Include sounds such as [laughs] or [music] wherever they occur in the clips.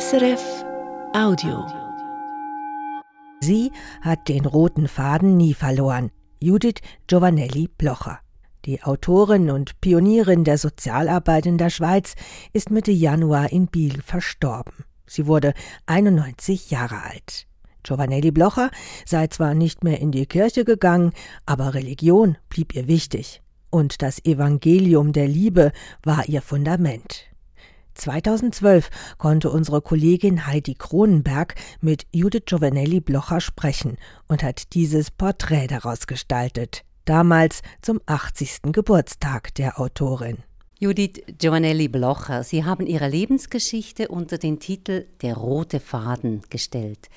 SRF Audio. Sie hat den roten Faden nie verloren. Judith Giovanelli Blocher. Die Autorin und Pionierin der Sozialarbeit in der Schweiz ist Mitte Januar in Biel verstorben. Sie wurde 91 Jahre alt. Giovanelli Blocher sei zwar nicht mehr in die Kirche gegangen, aber Religion blieb ihr wichtig. Und das Evangelium der Liebe war ihr Fundament. 2012 konnte unsere Kollegin Heidi Kronenberg mit Judith Giovanelli Blocher sprechen und hat dieses Porträt daraus gestaltet, damals zum 80. Geburtstag der Autorin. Judith Giovanelli Blocher, Sie haben Ihre Lebensgeschichte unter den Titel Der rote Faden gestellt.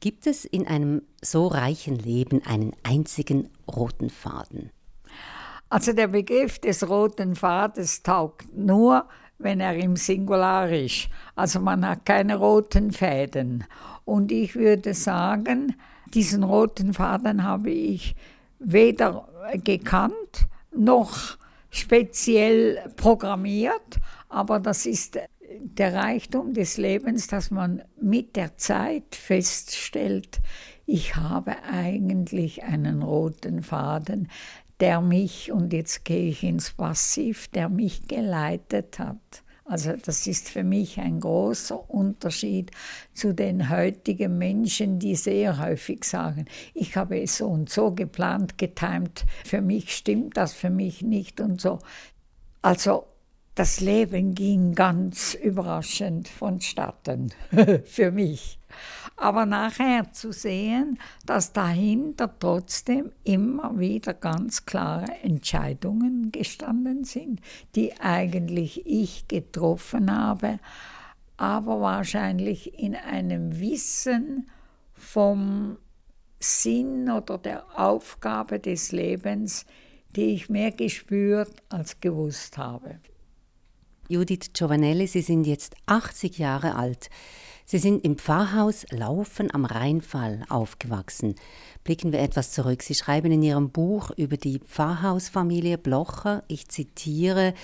Gibt es in einem so reichen Leben einen einzigen roten Faden? Also der Begriff des roten Fadens taugt nur, wenn er im Singular ist. Also man hat keine roten Fäden. Und ich würde sagen, diesen roten Faden habe ich weder gekannt noch speziell programmiert, aber das ist der Reichtum des Lebens, dass man mit der Zeit feststellt, ich habe eigentlich einen roten Faden, der mich, und jetzt gehe ich ins Passiv, der mich geleitet hat. Also das ist für mich ein großer Unterschied zu den heutigen Menschen, die sehr häufig sagen, ich habe es so und so geplant, getimt, für mich stimmt das, für mich nicht und so. Also das Leben ging ganz überraschend vonstatten [laughs] für mich. Aber nachher zu sehen, dass dahinter trotzdem immer wieder ganz klare Entscheidungen gestanden sind, die eigentlich ich getroffen habe, aber wahrscheinlich in einem Wissen vom Sinn oder der Aufgabe des Lebens, die ich mehr gespürt als gewusst habe. Judith Giovanelli, Sie sind jetzt 80 Jahre alt. Sie sind im Pfarrhaus Laufen am Rheinfall aufgewachsen. Blicken wir etwas zurück. Sie schreiben in Ihrem Buch über die Pfarrhausfamilie Blocher, ich zitiere,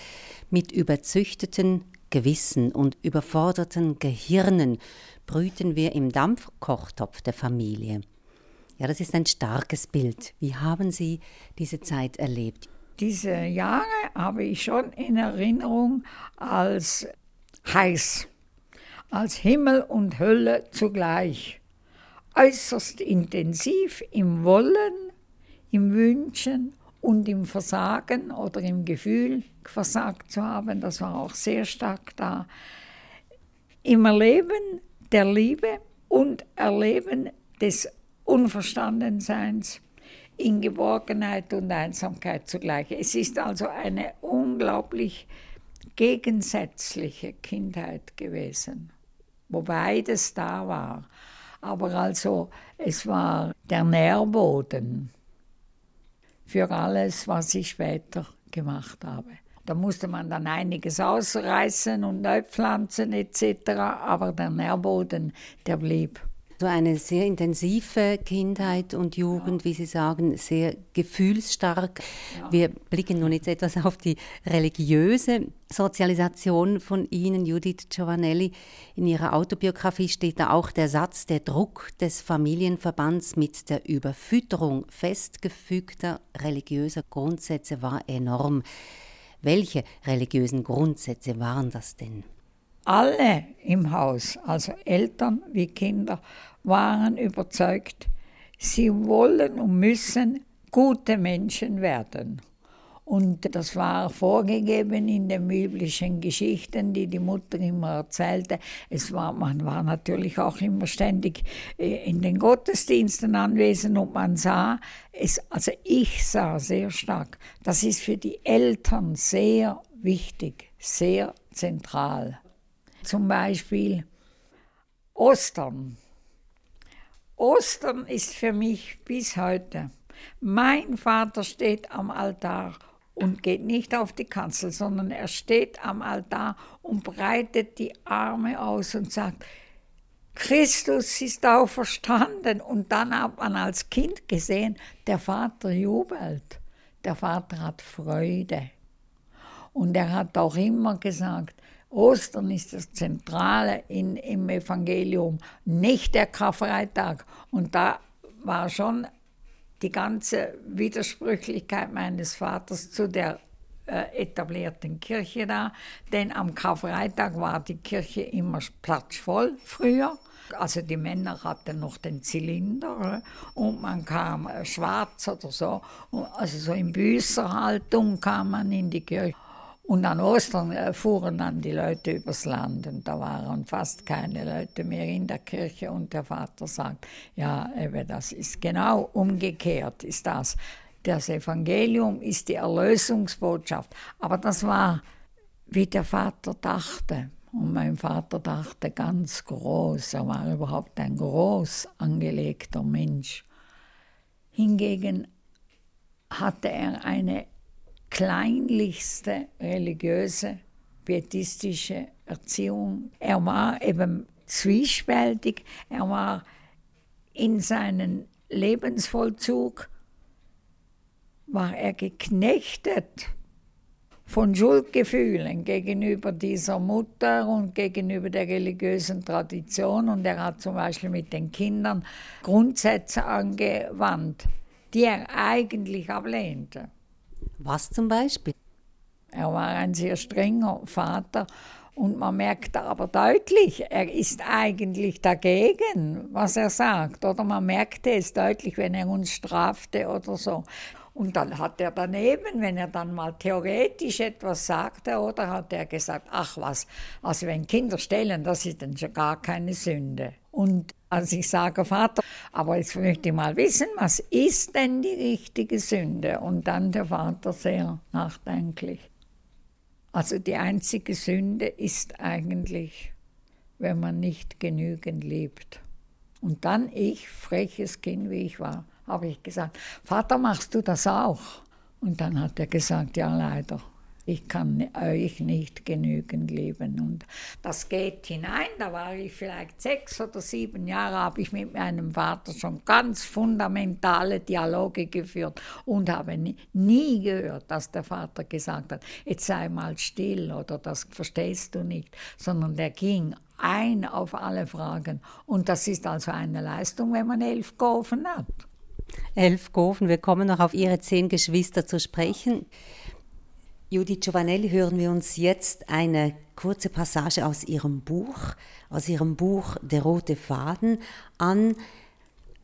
mit überzüchteten Gewissen und überforderten Gehirnen brüten wir im Dampfkochtopf der Familie. Ja, das ist ein starkes Bild. Wie haben Sie diese Zeit erlebt? Diese Jahre habe ich schon in Erinnerung als heiß als Himmel und Hölle zugleich, äußerst intensiv im Wollen, im Wünschen und im Versagen oder im Gefühl, versagt zu haben, das war auch sehr stark da. Im Erleben der Liebe und Erleben des Unverstandenseins in Geborgenheit und Einsamkeit zugleich. Es ist also eine unglaublich gegensätzliche Kindheit gewesen wo beides da war. Aber also es war der Nährboden für alles, was ich später gemacht habe. Da musste man dann einiges ausreißen und neu pflanzen etc., aber der Nährboden, der blieb. So eine sehr intensive Kindheit und Jugend, ja. wie Sie sagen, sehr gefühlsstark. Ja. Wir blicken nun jetzt etwas auf die religiöse Sozialisation von Ihnen, Judith Giovanelli. In Ihrer Autobiografie steht da auch der Satz, der Druck des Familienverbands mit der Überfütterung festgefügter religiöser Grundsätze war enorm. Welche religiösen Grundsätze waren das denn? Alle im Haus, also Eltern wie Kinder, waren überzeugt, sie wollen und müssen gute Menschen werden. Und das war vorgegeben in den biblischen Geschichten, die die Mutter immer erzählte. Es war, man war natürlich auch immer ständig äh, in den Gottesdiensten anwesend und man sah, es, also ich sah sehr stark, das ist für die Eltern sehr wichtig, sehr zentral. Zum Beispiel Ostern. Ostern ist für mich bis heute. Mein Vater steht am Altar und geht nicht auf die Kanzel, sondern er steht am Altar und breitet die Arme aus und sagt, Christus ist auferstanden. Und dann hat man als Kind gesehen, der Vater jubelt, der Vater hat Freude. Und er hat auch immer gesagt, Ostern ist das Zentrale in, im Evangelium, nicht der Karfreitag. Und da war schon die ganze Widersprüchlichkeit meines Vaters zu der äh, etablierten Kirche da, denn am Karfreitag war die Kirche immer platzvoll früher. Also die Männer hatten noch den Zylinder äh, und man kam äh, schwarz oder so, also so in Büßerhaltung kam man in die Kirche. Und an Ostern äh, fuhren dann die Leute übers Land und da waren fast keine Leute mehr in der Kirche und der Vater sagt, ja, eben, das ist genau umgekehrt, ist das. Das Evangelium ist die Erlösungsbotschaft. Aber das war, wie der Vater dachte. Und mein Vater dachte ganz groß. Er war überhaupt ein groß angelegter Mensch. Hingegen hatte er eine kleinlichste religiöse, pietistische Erziehung. Er war eben zwiespältig, er war in seinen Lebensvollzug, war er geknechtet von Schuldgefühlen gegenüber dieser Mutter und gegenüber der religiösen Tradition. Und er hat zum Beispiel mit den Kindern Grundsätze angewandt, die er eigentlich ablehnte. Was zum Beispiel? Er war ein sehr strenger Vater und man merkt aber deutlich, er ist eigentlich dagegen, was er sagt. Oder man merkte es deutlich, wenn er uns strafte oder so. Und dann hat er daneben, wenn er dann mal theoretisch etwas sagte, oder hat er gesagt, ach was, also wenn Kinder stellen, das ist dann schon gar keine Sünde. Und als ich sage, Vater, aber jetzt möchte ich mal wissen, was ist denn die richtige Sünde? Und dann der Vater sehr nachdenklich. Also die einzige Sünde ist eigentlich, wenn man nicht genügend liebt. Und dann ich, freches Kind wie ich war, habe ich gesagt, Vater, machst du das auch? Und dann hat er gesagt, ja leider, ich kann euch nicht genügend lieben. Und das geht hinein, da war ich vielleicht sechs oder sieben Jahre, habe ich mit meinem Vater schon ganz fundamentale Dialoge geführt und habe nie gehört, dass der Vater gesagt hat, jetzt sei mal still oder das verstehst du nicht, sondern der ging ein auf alle Fragen. Und das ist also eine Leistung, wenn man elf Gofen hat. Elf Gofen, wir kommen noch auf Ihre zehn Geschwister zu sprechen. Judith Giovanelli hören wir uns jetzt eine kurze Passage aus ihrem Buch, aus ihrem Buch Der rote Faden an.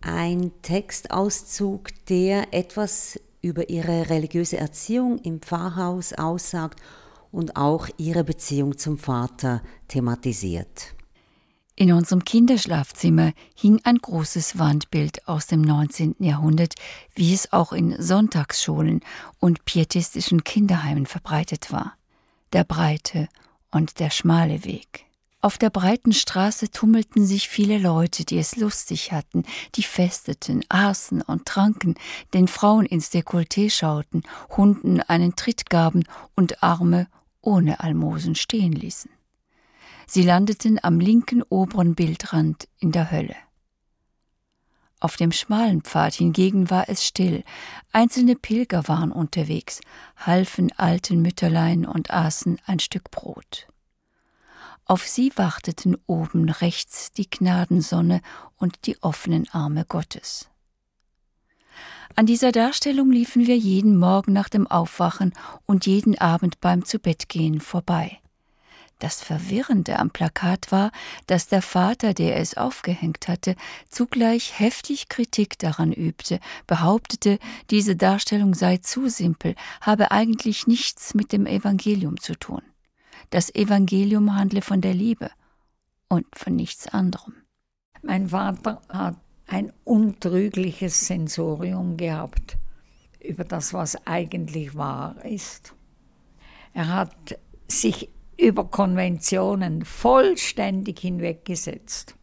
Ein Textauszug, der etwas über ihre religiöse Erziehung im Pfarrhaus aussagt und auch ihre Beziehung zum Vater thematisiert. In unserem Kinderschlafzimmer hing ein großes Wandbild aus dem 19. Jahrhundert, wie es auch in Sonntagsschulen und pietistischen Kinderheimen verbreitet war. Der breite und der schmale Weg. Auf der breiten Straße tummelten sich viele Leute, die es lustig hatten, die festeten, aßen und tranken, den Frauen ins Dekolleté schauten, Hunden einen Tritt gaben und Arme ohne Almosen stehen ließen. Sie landeten am linken oberen Bildrand in der Hölle. Auf dem schmalen Pfad hingegen war es still, einzelne Pilger waren unterwegs, halfen alten Mütterlein und aßen ein Stück Brot. Auf sie warteten oben rechts die Gnadensonne und die offenen Arme Gottes. An dieser Darstellung liefen wir jeden Morgen nach dem Aufwachen und jeden Abend beim Zubettgehen vorbei. Das Verwirrende am Plakat war, dass der Vater, der es aufgehängt hatte, zugleich heftig Kritik daran übte, behauptete, diese Darstellung sei zu simpel, habe eigentlich nichts mit dem Evangelium zu tun. Das Evangelium handle von der Liebe und von nichts anderem. Mein Vater hat ein untrügliches Sensorium gehabt über das, was eigentlich wahr ist. Er hat sich über Konventionen vollständig hinweggesetzt.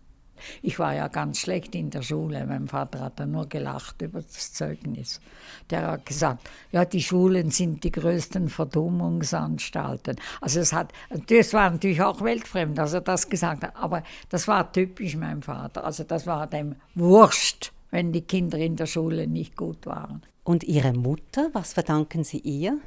Ich war ja ganz schlecht in der Schule. Mein Vater hat dann nur gelacht über das Zeugnis. Der hat gesagt, ja, die Schulen sind die größten Verdummungsanstalten. Also es hat, das war natürlich auch weltfremd, dass er das gesagt hat, aber das war typisch mein Vater. Also das war dem Wurscht, wenn die Kinder in der Schule nicht gut waren. Und Ihre Mutter, was verdanken Sie ihr?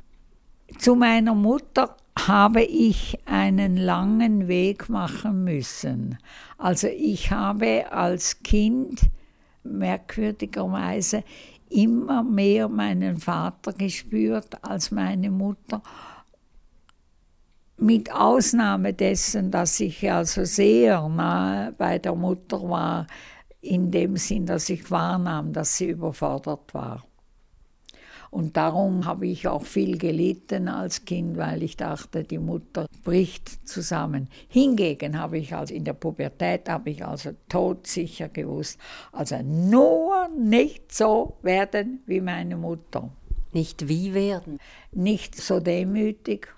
Zu meiner Mutter habe ich einen langen Weg machen müssen. Also ich habe als Kind merkwürdigerweise immer mehr meinen Vater gespürt als meine Mutter. Mit Ausnahme dessen, dass ich also sehr nahe bei der Mutter war, in dem Sinn, dass ich wahrnahm, dass sie überfordert war. Und darum habe ich auch viel gelitten als Kind, weil ich dachte, die Mutter bricht zusammen. Hingegen habe ich also in der Pubertät habe ich also todsicher gewusst, also nur nicht so werden wie meine Mutter. Nicht wie werden? Nicht so demütig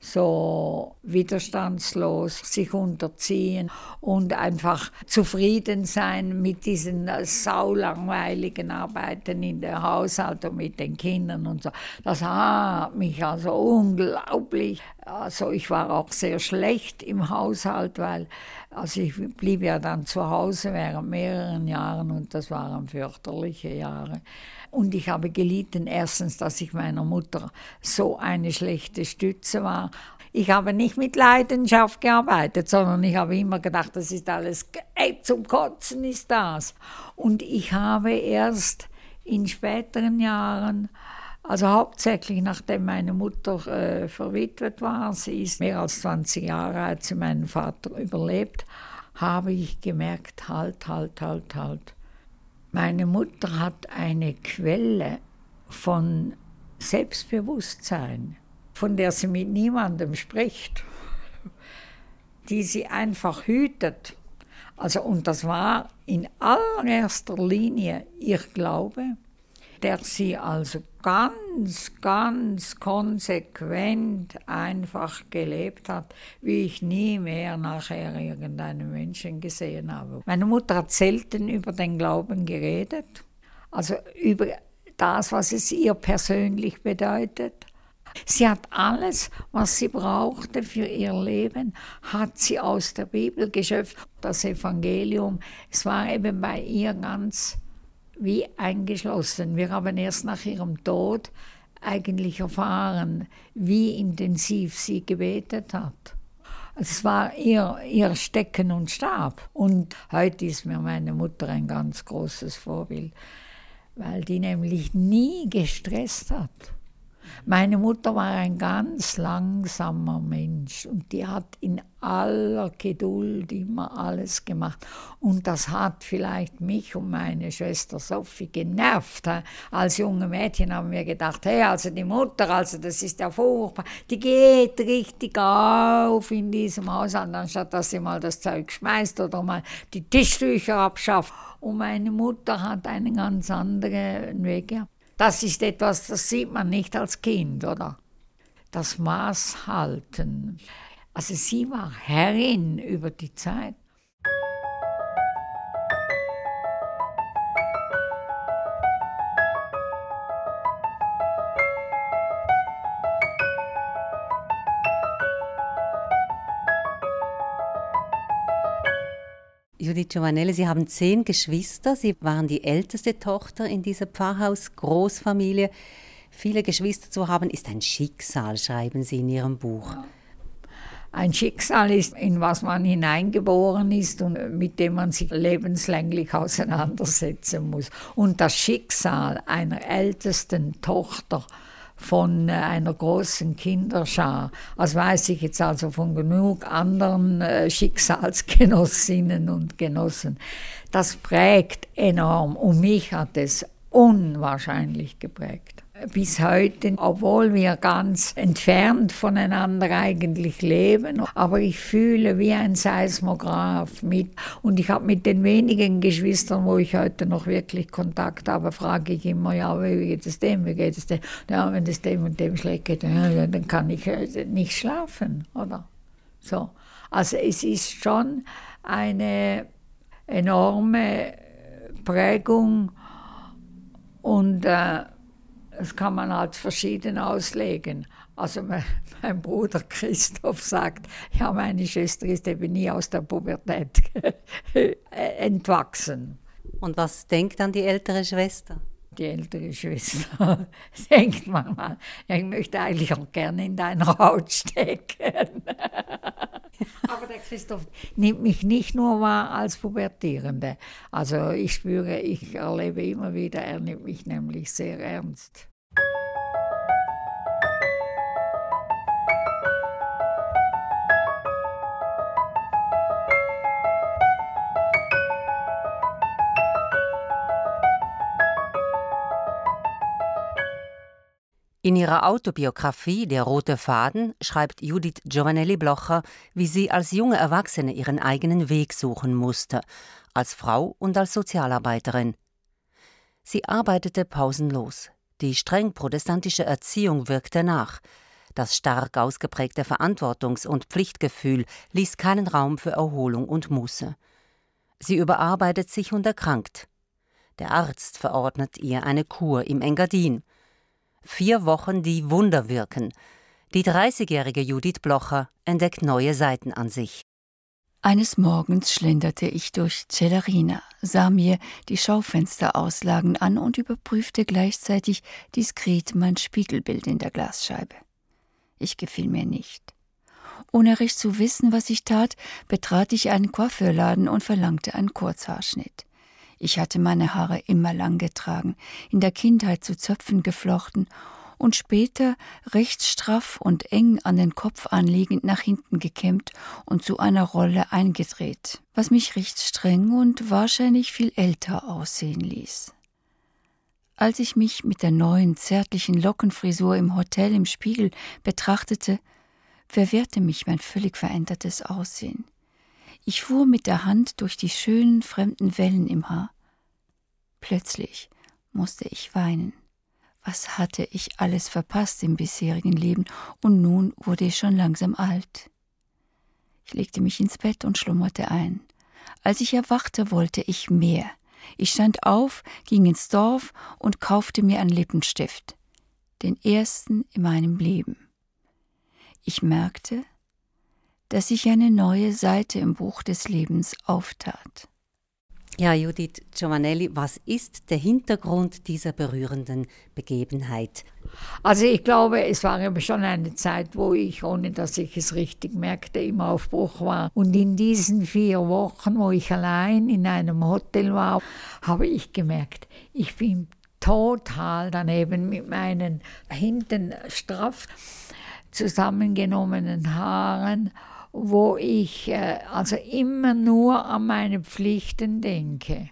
so widerstandslos sich unterziehen und einfach zufrieden sein mit diesen saulangweiligen Arbeiten in der Haushalt und mit den Kindern und so. Das hat mich also unglaublich, also ich war auch sehr schlecht im Haushalt, weil also ich blieb ja dann zu Hause während mehreren Jahren und das waren fürchterliche Jahre. Und ich habe gelitten, erstens, dass ich meiner Mutter so eine schlechte Stütze war. Ich habe nicht mit Leidenschaft gearbeitet, sondern ich habe immer gedacht, das ist alles, ey, zum Kotzen ist das. Und ich habe erst in späteren Jahren, also hauptsächlich nachdem meine Mutter äh, verwitwet war, sie ist mehr als 20 Jahre, hat sie meinen Vater überlebt, habe ich gemerkt, halt, halt, halt, halt. Meine Mutter hat eine Quelle von Selbstbewusstsein, von der sie mit niemandem spricht, die sie einfach hütet. Also, und das war in allererster Linie ihr Glaube, der sie also ganz, ganz konsequent einfach gelebt hat, wie ich nie mehr nachher irgendeinen Menschen gesehen habe. Meine Mutter hat selten über den Glauben geredet, also über das, was es ihr persönlich bedeutet. Sie hat alles, was sie brauchte für ihr Leben, hat sie aus der Bibel geschöpft. Das Evangelium, es war eben bei ihr ganz wie eingeschlossen. Wir haben erst nach ihrem Tod eigentlich erfahren, wie intensiv sie gebetet hat. Es war ihr, ihr Stecken und Stab. Und heute ist mir meine Mutter ein ganz großes Vorbild, weil die nämlich nie gestresst hat. Meine Mutter war ein ganz langsamer Mensch und die hat in aller Geduld immer alles gemacht. Und das hat vielleicht mich und meine Schwester Sophie genervt. Als junge Mädchen haben wir gedacht, hey, also die Mutter, also das ist ja furchtbar, die geht richtig auf in diesem Haushalt, anstatt dass sie mal das Zeug schmeißt oder mal die Tischtücher abschafft. Und meine Mutter hat einen ganz anderen Weg gehabt. Das ist etwas, das sieht man nicht als Kind, oder? Das Maß halten. Also sie war Herrin über die Zeit. Judith Giovanelli, Sie haben zehn Geschwister. Sie waren die älteste Tochter in dieser Pfarrhaus-Großfamilie. Viele Geschwister zu haben, ist ein Schicksal, schreiben Sie in Ihrem Buch. Ein Schicksal ist, in was man hineingeboren ist und mit dem man sich lebenslänglich auseinandersetzen muss. Und das Schicksal einer ältesten Tochter von äh, einer großen Kinderschar. Das weiß ich jetzt also von genug anderen äh, Schicksalsgenossinnen und Genossen. Das prägt enorm und mich hat es unwahrscheinlich geprägt bis heute, obwohl wir ganz entfernt voneinander eigentlich leben. Aber ich fühle wie ein Seismograph mit. Und ich habe mit den wenigen Geschwistern, wo ich heute noch wirklich Kontakt habe, frage ich immer, ja, wie geht es dem, wie geht es dem? Ja, wenn es dem und dem schlecht geht, dann kann ich äh, nicht schlafen, oder? So. Also es ist schon eine enorme Prägung und äh, das kann man halt verschieden auslegen. Also mein, mein, Bruder Christoph sagt, ja, meine Schwester ist eben nie aus der Pubertät [laughs] entwachsen. Und was denkt dann die ältere Schwester? Die ältere Schwester [laughs] denkt manchmal, ich möchte eigentlich auch gerne in deiner Haut stecken. [laughs] Aber der Christoph nimmt mich nicht nur wahr als Pubertierende. Also ich spüre, ich erlebe immer wieder, er nimmt mich nämlich sehr ernst. In ihrer Autobiografie Der rote Faden schreibt Judith Giovanelli Blocher, wie sie als junge Erwachsene ihren eigenen Weg suchen musste, als Frau und als Sozialarbeiterin. Sie arbeitete pausenlos. Die streng protestantische Erziehung wirkte nach. Das stark ausgeprägte Verantwortungs- und Pflichtgefühl ließ keinen Raum für Erholung und Muße. Sie überarbeitet sich und erkrankt. Der Arzt verordnet ihr eine Kur im Engadin. Vier Wochen, die Wunder wirken. Die 30-jährige Judith Blocher entdeckt neue Seiten an sich. Eines Morgens schlenderte ich durch Celerina, sah mir die Schaufensterauslagen an und überprüfte gleichzeitig diskret mein Spiegelbild in der Glasscheibe. Ich gefiel mir nicht. Ohne recht zu wissen, was ich tat, betrat ich einen Coiffeurladen und verlangte einen Kurzhaarschnitt. Ich hatte meine Haare immer lang getragen, in der Kindheit zu Zöpfen geflochten und später recht straff und eng an den Kopf anliegend nach hinten gekämmt und zu einer Rolle eingedreht, was mich recht streng und wahrscheinlich viel älter aussehen ließ. Als ich mich mit der neuen zärtlichen Lockenfrisur im Hotel im Spiegel betrachtete, verwehrte mich mein völlig verändertes Aussehen. Ich fuhr mit der Hand durch die schönen fremden Wellen im Haar. Plötzlich musste ich weinen. Was hatte ich alles verpasst im bisherigen Leben, und nun wurde ich schon langsam alt. Ich legte mich ins Bett und schlummerte ein. Als ich erwachte, wollte ich mehr. Ich stand auf, ging ins Dorf und kaufte mir einen Lippenstift, den ersten in meinem Leben. Ich merkte, dass sich eine neue Seite im Buch des Lebens auftat. Ja, Judith Giovanelli, was ist der Hintergrund dieser berührenden Begebenheit? Also ich glaube, es war eben schon eine Zeit, wo ich, ohne dass ich es richtig merkte, im Aufbruch war. Und in diesen vier Wochen, wo ich allein in einem Hotel war, habe ich gemerkt, ich bin total daneben mit meinen hinten straff zusammengenommenen Haaren wo ich äh, also immer nur an meine Pflichten denke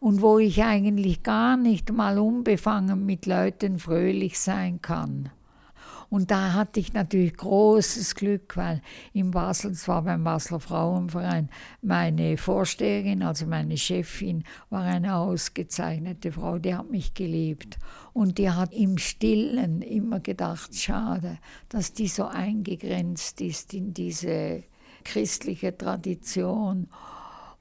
und wo ich eigentlich gar nicht mal unbefangen mit Leuten fröhlich sein kann. Und da hatte ich natürlich großes Glück, weil in Basel, zwar beim Basler Frauenverein, meine Vorsteherin, also meine Chefin, war eine ausgezeichnete Frau, die hat mich geliebt. Und die hat im Stillen immer gedacht, schade, dass die so eingegrenzt ist in diese christliche Tradition.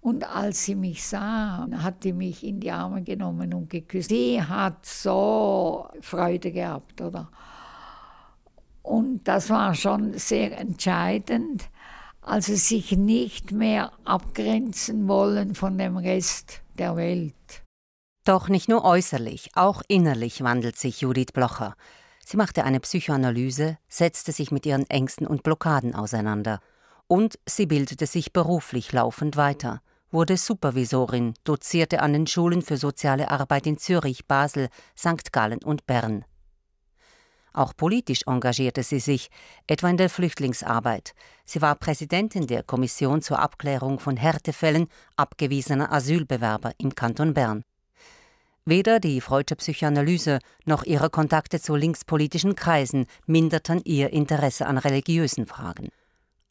Und als sie mich sah, hat sie mich in die Arme genommen und geküsst. Sie hat so Freude gehabt, oder? Und das war schon sehr entscheidend, also sich nicht mehr abgrenzen wollen von dem Rest der Welt. Doch nicht nur äußerlich, auch innerlich wandelt sich Judith Blocher. Sie machte eine Psychoanalyse, setzte sich mit ihren Ängsten und Blockaden auseinander. Und sie bildete sich beruflich laufend weiter, wurde Supervisorin, dozierte an den Schulen für soziale Arbeit in Zürich, Basel, St. Gallen und Bern. Auch politisch engagierte sie sich, etwa in der Flüchtlingsarbeit. Sie war Präsidentin der Kommission zur Abklärung von Härtefällen abgewiesener Asylbewerber im Kanton Bern. Weder die Freudsche Psychoanalyse noch ihre Kontakte zu linkspolitischen Kreisen minderten ihr Interesse an religiösen Fragen.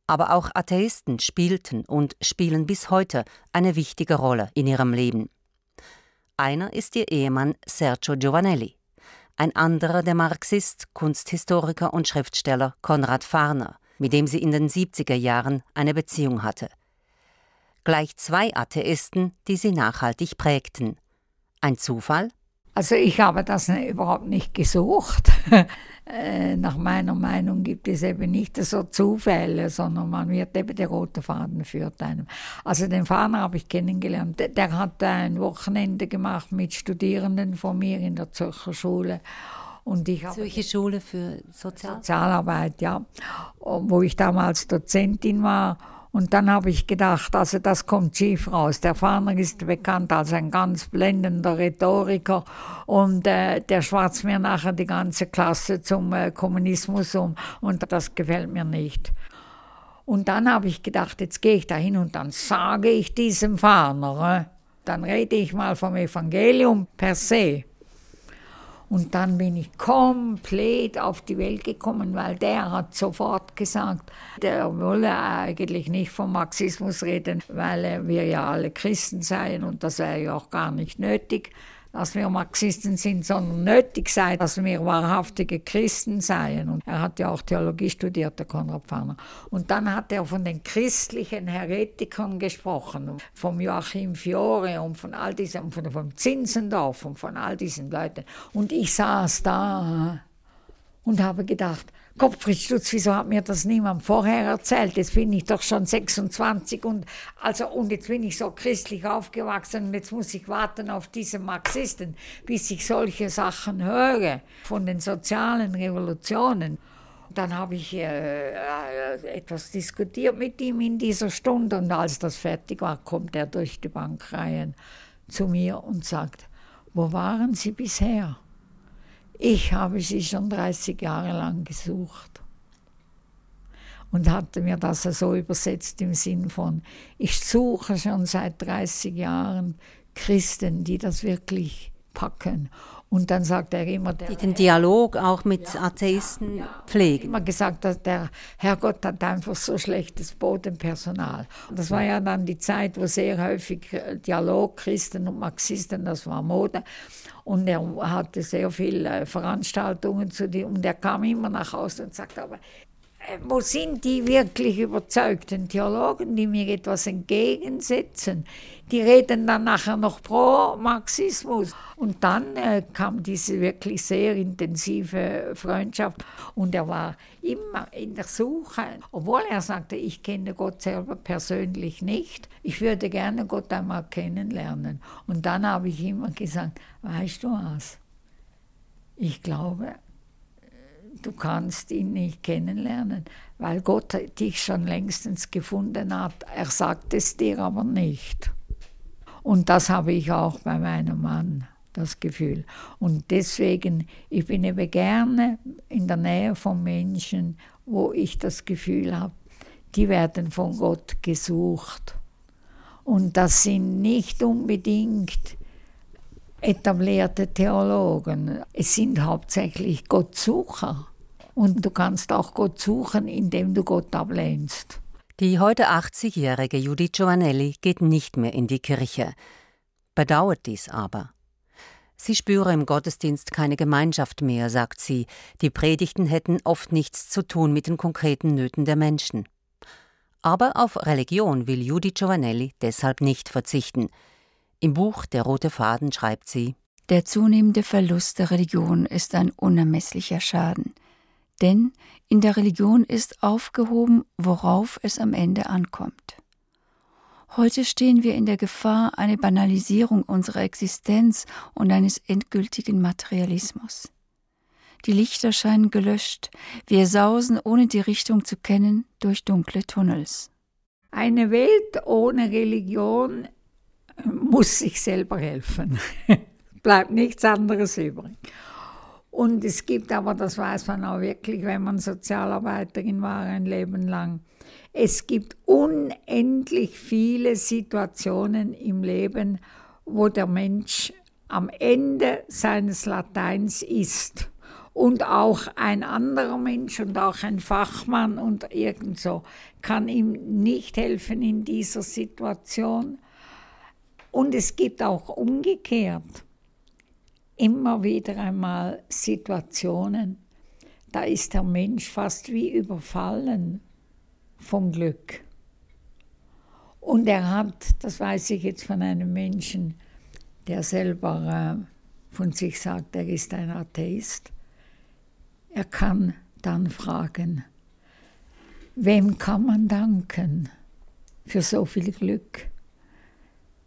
Aber auch Atheisten spielten und spielen bis heute eine wichtige Rolle in ihrem Leben. Einer ist ihr Ehemann Sergio Giovanelli ein anderer der Marxist, Kunsthistoriker und Schriftsteller Konrad Farner, mit dem sie in den 70er Jahren eine Beziehung hatte. Gleich zwei Atheisten, die sie nachhaltig prägten. Ein Zufall? Also ich habe das überhaupt nicht gesucht. [laughs] Äh, nach meiner Meinung gibt es eben nicht so Zufälle, sondern man wird eben der rote Faden führt einem. Also den Fahner habe ich kennengelernt. Der hat ein Wochenende gemacht mit Studierenden von mir in der Zürcher Schule. Und ich Zürcher Schule für Sozial Sozialarbeit, ja, wo ich damals Dozentin war. Und dann habe ich gedacht, also das kommt schief raus. Der Fahner ist bekannt als ein ganz blendender Rhetoriker und äh, der schwarzt mir nachher die ganze Klasse zum äh, Kommunismus um und das gefällt mir nicht. Und dann habe ich gedacht, jetzt gehe ich da hin und dann sage ich diesem Fahner, äh, dann rede ich mal vom Evangelium per se. Und dann bin ich komplett auf die Welt gekommen, weil der hat sofort gesagt, der wolle eigentlich nicht vom Marxismus reden, weil wir ja alle Christen seien und das wäre ja auch gar nicht nötig dass wir Marxisten sind, sondern nötig sei, dass wir wahrhaftige Christen seien. Und er hat ja auch Theologie studiert, der Konrad Pfanner. Und dann hat er von den christlichen Heretikern gesprochen, vom Joachim Fiore und von all diesen, von, vom Zinzendorf und von all diesen Leuten. Und ich saß da und habe gedacht, Gottfried Stutz, wieso hat mir das niemand vorher erzählt? Jetzt bin ich doch schon 26 und, also, und jetzt bin ich so christlich aufgewachsen und jetzt muss ich warten auf diese Marxisten, bis ich solche Sachen höre von den sozialen Revolutionen. Dann habe ich äh, äh, etwas diskutiert mit ihm in dieser Stunde und als das fertig war, kommt er durch die Bankreihen zu mir und sagt, wo waren Sie bisher? Ich habe sie schon 30 Jahre lang gesucht und hatte mir das so übersetzt im Sinn von, ich suche schon seit 30 Jahren Christen, die das wirklich packen. Und dann sagt er immer, der die den Dialog auch mit ja, Atheisten ja, pflegen. Immer gesagt, dass der Herrgott hat einfach so schlechtes Bodenpersonal. Und das war ja dann die Zeit, wo sehr häufig äh, Dialog Christen und Marxisten, das war Mode. Und er hatte sehr viele Veranstaltungen zu dem. Und er kam immer nach Hause und sagte, aber äh, wo sind die wirklich überzeugten Theologen, die mir etwas entgegensetzen? Die reden dann nachher noch pro Marxismus. Und dann äh, kam diese wirklich sehr intensive Freundschaft. Und er war immer in der Suche, obwohl er sagte, ich kenne Gott selber persönlich nicht. Ich würde gerne Gott einmal kennenlernen. Und dann habe ich immer gesagt, weißt du was? Ich glaube, du kannst ihn nicht kennenlernen, weil Gott dich schon längstens gefunden hat. Er sagt es dir aber nicht. Und das habe ich auch bei meinem Mann, das Gefühl. Und deswegen, ich bin eben gerne in der Nähe von Menschen, wo ich das Gefühl habe, die werden von Gott gesucht. Und das sind nicht unbedingt etablierte Theologen. Es sind hauptsächlich Gottsucher. Und du kannst auch Gott suchen, indem du Gott ablehnst. Die heute 80-jährige Judith Giovanelli geht nicht mehr in die Kirche, bedauert dies aber. Sie spüre im Gottesdienst keine Gemeinschaft mehr, sagt sie. Die Predigten hätten oft nichts zu tun mit den konkreten Nöten der Menschen. Aber auf Religion will Judith Giovanelli deshalb nicht verzichten. Im Buch Der rote Faden schreibt sie: Der zunehmende Verlust der Religion ist ein unermesslicher Schaden. Denn in der Religion ist aufgehoben, worauf es am Ende ankommt. Heute stehen wir in der Gefahr einer Banalisierung unserer Existenz und eines endgültigen Materialismus. Die Lichter scheinen gelöscht, wir sausen, ohne die Richtung zu kennen, durch dunkle Tunnels. Eine Welt ohne Religion muss sich selber helfen. [laughs] Bleibt nichts anderes übrig. Und es gibt aber, das weiß man auch wirklich, wenn man Sozialarbeiterin war ein Leben lang, es gibt unendlich viele Situationen im Leben, wo der Mensch am Ende seines Lateins ist und auch ein anderer Mensch und auch ein Fachmann und irgend so kann ihm nicht helfen in dieser Situation. Und es gibt auch umgekehrt immer wieder einmal Situationen, da ist der Mensch fast wie überfallen vom Glück. Und er hat, das weiß ich jetzt von einem Menschen, der selber äh, von sich sagt, er ist ein Atheist, er kann dann fragen, wem kann man danken für so viel Glück,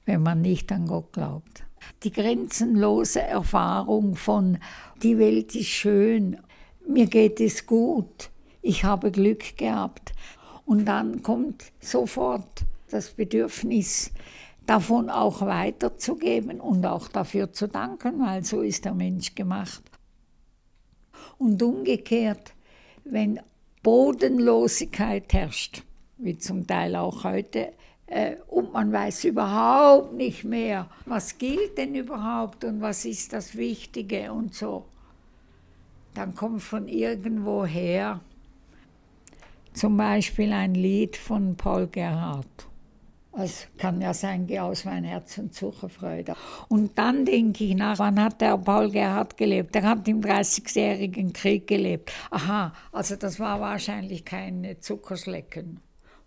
wenn man nicht an Gott glaubt? Die grenzenlose Erfahrung von, die Welt ist schön, mir geht es gut, ich habe Glück gehabt. Und dann kommt sofort das Bedürfnis, davon auch weiterzugeben und auch dafür zu danken, weil so ist der Mensch gemacht. Und umgekehrt, wenn Bodenlosigkeit herrscht, wie zum Teil auch heute, und man weiß überhaupt nicht mehr, was gilt denn überhaupt und was ist das Wichtige und so, dann kommt von irgendwoher zum Beispiel ein Lied von Paul Gerhardt. Es kann ja sein, geh aus mein Herz und suche Freude. Und dann denke ich nach, wann hat der Paul Gerhardt gelebt? Der hat im 30-jährigen Krieg gelebt. Aha, also das war wahrscheinlich kein Zuckerschlecken.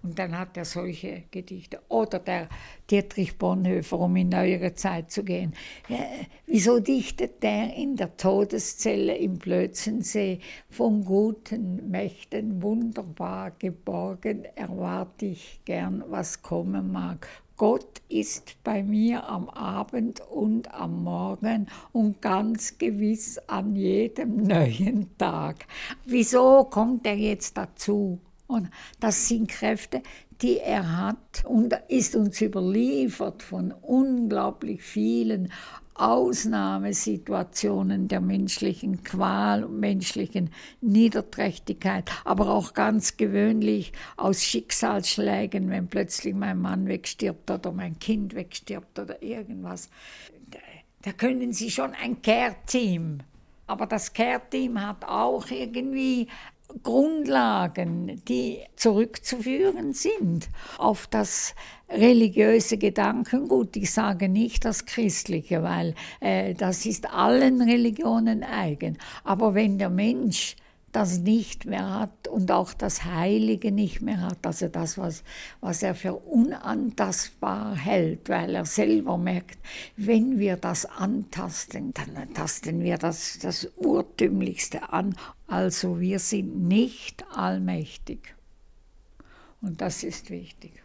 Und dann hat er solche Gedichte. Oder der Dietrich Bonhoeffer, um in neuere Zeit zu gehen. Ja, wieso dichtet der in der Todeszelle im Plötzensee von guten Mächten wunderbar geborgen, erwarte ich gern, was kommen mag. Gott ist bei mir am Abend und am Morgen und ganz gewiss an jedem neuen Tag. Wieso kommt er jetzt dazu? Und das sind Kräfte, die er hat und ist uns überliefert von unglaublich vielen Ausnahmesituationen der menschlichen Qual, menschlichen Niederträchtigkeit, aber auch ganz gewöhnlich aus Schicksalsschlägen, wenn plötzlich mein Mann wegstirbt oder mein Kind wegstirbt oder irgendwas. Da können Sie schon ein Care-Team. Aber das Care-Team hat auch irgendwie Grundlagen, die zurückzuführen sind auf das religiöse Gedankengut. Ich sage nicht das christliche, weil äh, das ist allen Religionen eigen. Aber wenn der Mensch das nicht mehr hat und auch das Heilige nicht mehr hat, also das, was, was er für unantastbar hält, weil er selber merkt, wenn wir das antasten, dann tasten wir das, das Urtümlichste an. Also wir sind nicht allmächtig. Und das ist wichtig.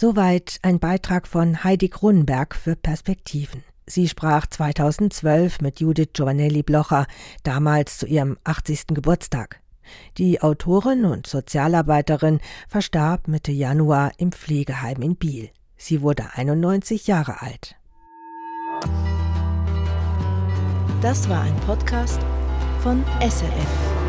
Soweit ein Beitrag von Heidi Grunberg für Perspektiven. Sie sprach 2012 mit Judith Giovanelli Blocher, damals zu ihrem 80. Geburtstag. Die Autorin und Sozialarbeiterin verstarb Mitte Januar im Pflegeheim in Biel. Sie wurde 91 Jahre alt. Das war ein Podcast von SRF.